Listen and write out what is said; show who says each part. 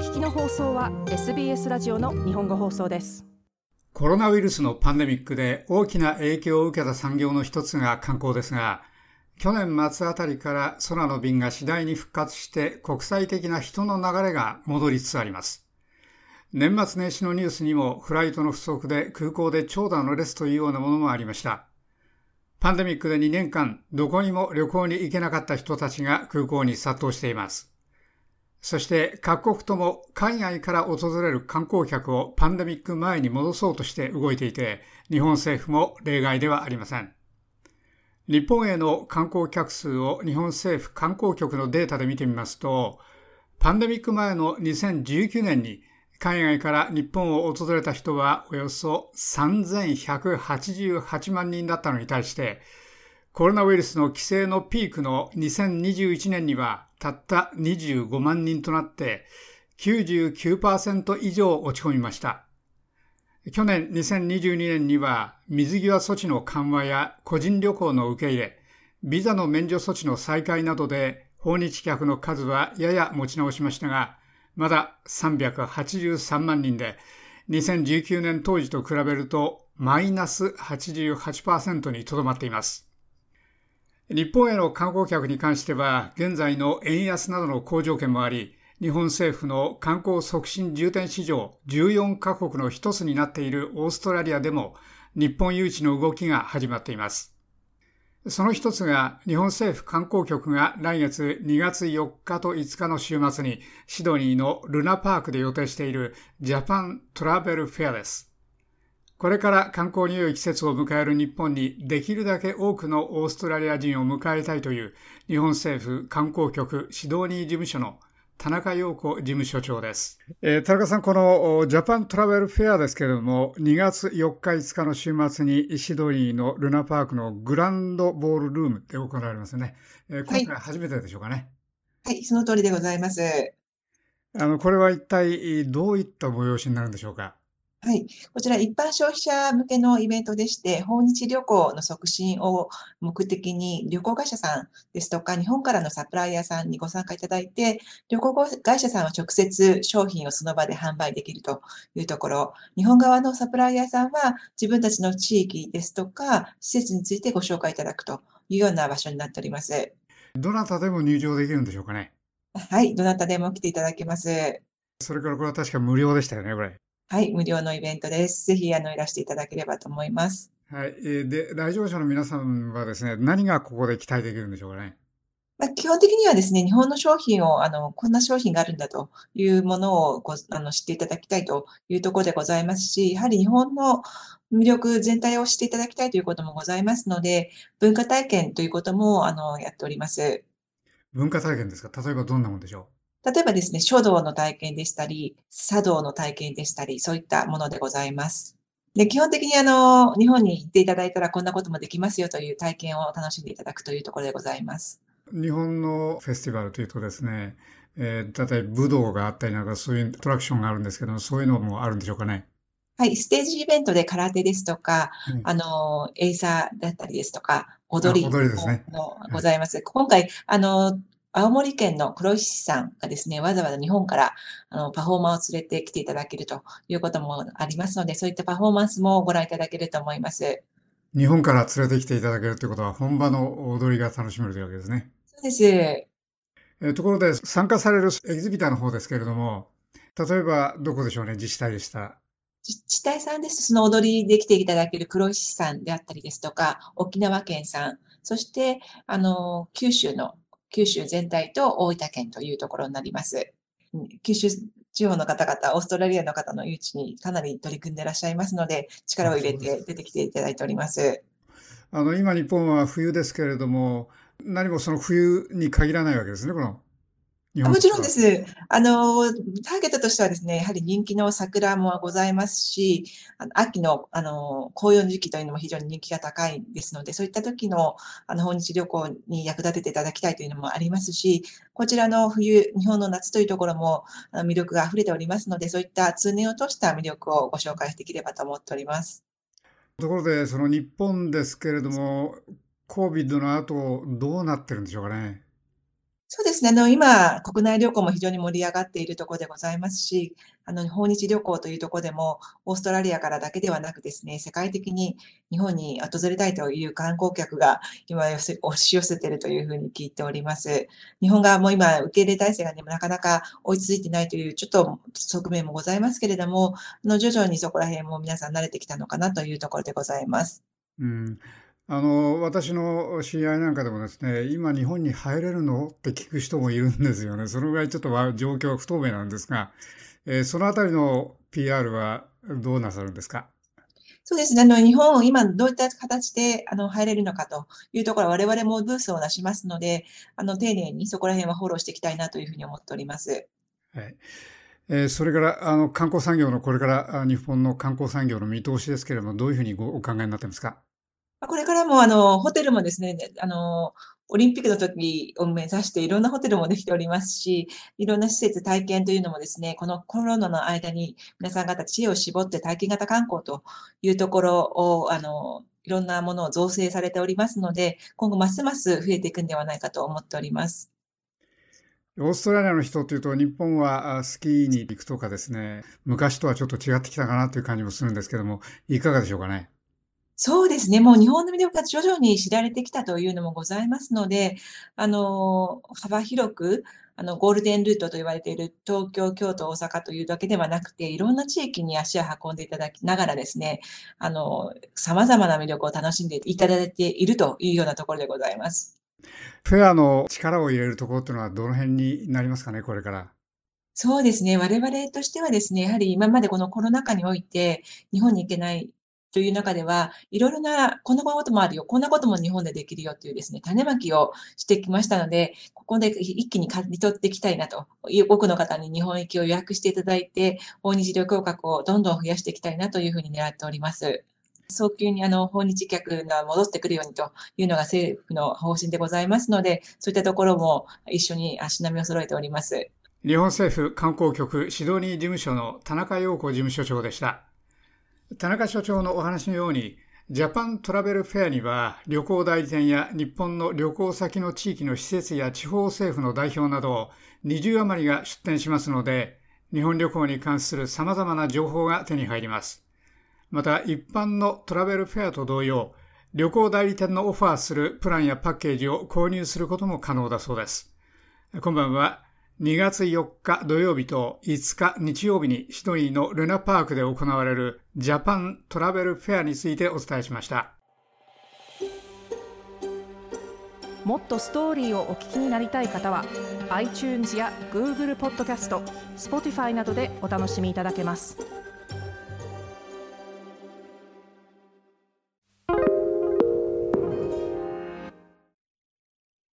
Speaker 1: 聞きの放送は SBS ラジオの日本語放送です。
Speaker 2: コロナウイルスのパンデミックで大きな影響を受けた産業の一つが観光ですが去年末あたりから空の便が次第に復活して国際的な人の流れが戻りつつあります。年末年始のニュースにもフライトの不足で空港で長蛇の列というようなものもありました。パンデミックで2年間どこにも旅行に行けなかった人たちが空港に殺到しています。そして各国とも海外から訪れる観光客をパンデミック前に戻そうとして動いていて、日本政府も例外ではありません。日本への観光客数を日本政府観光局のデータで見てみますと、パンデミック前の2019年に海外から日本を訪れた人はおよそ3188万人だったのに対して、コロナウイルスの規制のピークの2021年にはたった25万人となって99%以上落ち込みました。去年2022年には水際措置の緩和や個人旅行の受け入れ、ビザの免除措置の再開などで訪日客の数はやや持ち直しましたが、まだ383万人で、2019年当時と比べるとマイナス88%にとどまっています。日本への観光客に関しては、現在の円安などの好条件もあり、日本政府の観光促進重点市場14カ国の一つになっているオーストラリアでも、日本誘致の動きが始まっています。その一つが、日本政府観光局が来月2月4日と5日の週末にシドニーのルナパークで予定しているジャパントラベルフェアです。これから観光に良い季節を迎える日本にできるだけ多くのオーストラリア人を迎えたいという日本政府観光局シドニー事務所の田中陽子事務所長です。えー、田中さん、このジャパントラベルフェアですけれども、2月4日5日の週末にシドニーのルナパークのグランドボールルームで行われますね。えー、今回初めてでしょうかね、
Speaker 3: はい。はい、その通りでございます。
Speaker 2: あの、これは一体どういった催しになるんでしょうか
Speaker 3: はい。こちら一般消費者向けのイベントでして、訪日旅行の促進を目的に旅行会社さんですとか、日本からのサプライヤーさんにご参加いただいて、旅行会社さんは直接商品をその場で販売できるというところ、日本側のサプライヤーさんは自分たちの地域ですとか、施設についてご紹介いただくというような場所になっております。
Speaker 2: どなたでも入場できるんでしょうかね。
Speaker 3: はい。どなたでも来ていただけます。
Speaker 2: それからこれは確か無料でしたよね、これ。
Speaker 3: はい、無料のイベントです。ぜひ、あの、いらしていただければと思います。
Speaker 2: はい。で、来場者の皆さんはですね、何がここで期待できるんでしょうかね？
Speaker 3: まあ、基本的にはですね、日本の商品を、あの、こんな商品があるんだというものをごあの知っていただきたいというところでございますし、やはり日本の魅力全体を知っていただきたいということもございますので、文化体験ということも、あの、やっております。
Speaker 2: 文化体験ですか？例えばどんなものでしょう？
Speaker 3: 例えばですね、書道の体験でしたり、茶道の体験でしたり、そういったものでございます。で基本的にあの日本に行っていただいたらこんなこともできますよという体験を楽しんでいただくというところでございます。
Speaker 2: 日本のフェスティバルというとですね、えー、例えば武道があったりなんかそういうアトラクションがあるんですけど、そういうのもあるんでしょうかね？
Speaker 3: はい、ステージイベントで空手ですとか、はい、あの、エイサーだったりですとか、踊り
Speaker 2: 踊りですね。
Speaker 3: ございます。はい、今回、あの、青森県の黒石さんがですね、わざわざ日本からあのパフォーマーを連れてきていただけるということもありますので、そういったパフォーマンスもご覧いただけると思います。
Speaker 2: 日本から連れてきていただけるということは、本場の踊りが楽しめるというわけですね。
Speaker 3: そうです。
Speaker 2: えところで、参加される exhibitor の方ですけれども、例えばどこでしょうね、自治体でした。
Speaker 3: 自治体さんですと、その踊りで来ていただける黒石さんであったりですとか、沖縄県さん、そして、あの、九州の九州全体と大分県というところになります。九州地方の方々、オーストラリアの方の誘致にかなり取り組んでいらっしゃいますので、力を入れて出てきていただいております。
Speaker 2: あの、今日本は冬ですけれども、何もその冬に限らないわけですね、この
Speaker 3: もちろんです。あの、ターゲットとしてはですね、やはり人気の桜もございますし、秋の、あの、紅葉の時期というのも非常に人気が高いですので、そういった時の、あの、訪日旅行に役立てていただきたいというのもありますし、こちらの冬、日本の夏というところも魅力が溢れておりますので、そういった通年を通した魅力をご紹介できればと思っております。
Speaker 2: ところで、その日本ですけれども、COVID の後、どうなってるんでしょうかね。
Speaker 3: そうですね。あの、今、国内旅行も非常に盛り上がっているところでございますし、あの、訪日旅行というところでも、オーストラリアからだけではなくですね、世界的に日本に訪れたいという観光客が今押し寄せているというふうに聞いております。日本側も今、受け入れ体制が、ね、なかなか追いついてないというちょっと側面もございますけれども、あの徐々にそこら辺も皆さん慣れてきたのかなというところでございます。
Speaker 2: うんあの、私の知り合いなんかでもですね、今日本に入れるの？って聞く人もいるんですよね。そのぐらいちょっと状況は不透明なんですが、えー、そのあたりの PR はどうなさるんですか？
Speaker 3: そうですね。あの、日本、今どういった形で、あの、入れるのかというところは我々もブースを出しますので、あの、丁寧にそこら辺はフォローしていきたいなというふうに思っております。
Speaker 2: はい。えー、それから、あの、観光産業の、これから日本の観光産業の見通しですけれども、どういうふうにお考えになってますか？
Speaker 3: これからもあの、ホテルもですね、あの、オリンピックの時を目指していろんなホテルもできておりますし、いろんな施設体験というのもですね、このコロナの間に皆さん方知恵を絞って体験型観光というところを、あの、いろんなものを造成されておりますので、今後ますます増えていくんではないかと思っております。
Speaker 2: オーストラリアの人というと、日本はスキーに行くとかですね、昔とはちょっと違ってきたかなという感じもするんですけども、いかがでしょうかね？
Speaker 3: そうですね。もう日本の魅力が徐々に知られてきたというのもございますので、あの、幅広く、あの、ゴールデンルートと言われている東京、京都、大阪というだけではなくて、いろんな地域に足を運んでいただきながらですね、あの、様々な魅力を楽しんでいただいているというようなところでございます。
Speaker 2: フェアの力を入れるところっていうのはどの辺になりますかね、これから。
Speaker 3: そうですね。我々としてはですね、やはり今までこのコロナ禍において、日本に行けないという中では、いろいろな、こんなこともあるよ、こんなことも日本でできるよというですね、種まきをしてきましたので、ここで一気に刈り取っていきたいなと、多くの方に日本行きを予約していただいて、訪日旅行客をどんどん増やしていきたいなというふうに狙っております。早急にあの訪日客が戻ってくるようにというのが政府の方針でございますので、そういったところも一緒に足並みを揃えております。
Speaker 2: 日本政府観光局シドニー事務所の田中陽子事務所長でした。田中所長のお話のように、ジャパントラベルフェアには旅行代理店や日本の旅行先の地域の施設や地方政府の代表など20余りが出展しますので、日本旅行に関する様々な情報が手に入ります。また一般のトラベルフェアと同様、旅行代理店のオファーするプランやパッケージを購入することも可能だそうです。今晩は2月4日土曜日と5日日曜日にシドニーのルナパークで行われるジャパントラベルフェアについてお伝えしました。
Speaker 1: もっとストーリーをお聞きになりたい方は iTunes や Google ポッドキャスト Spotify などでお楽しみいただけます。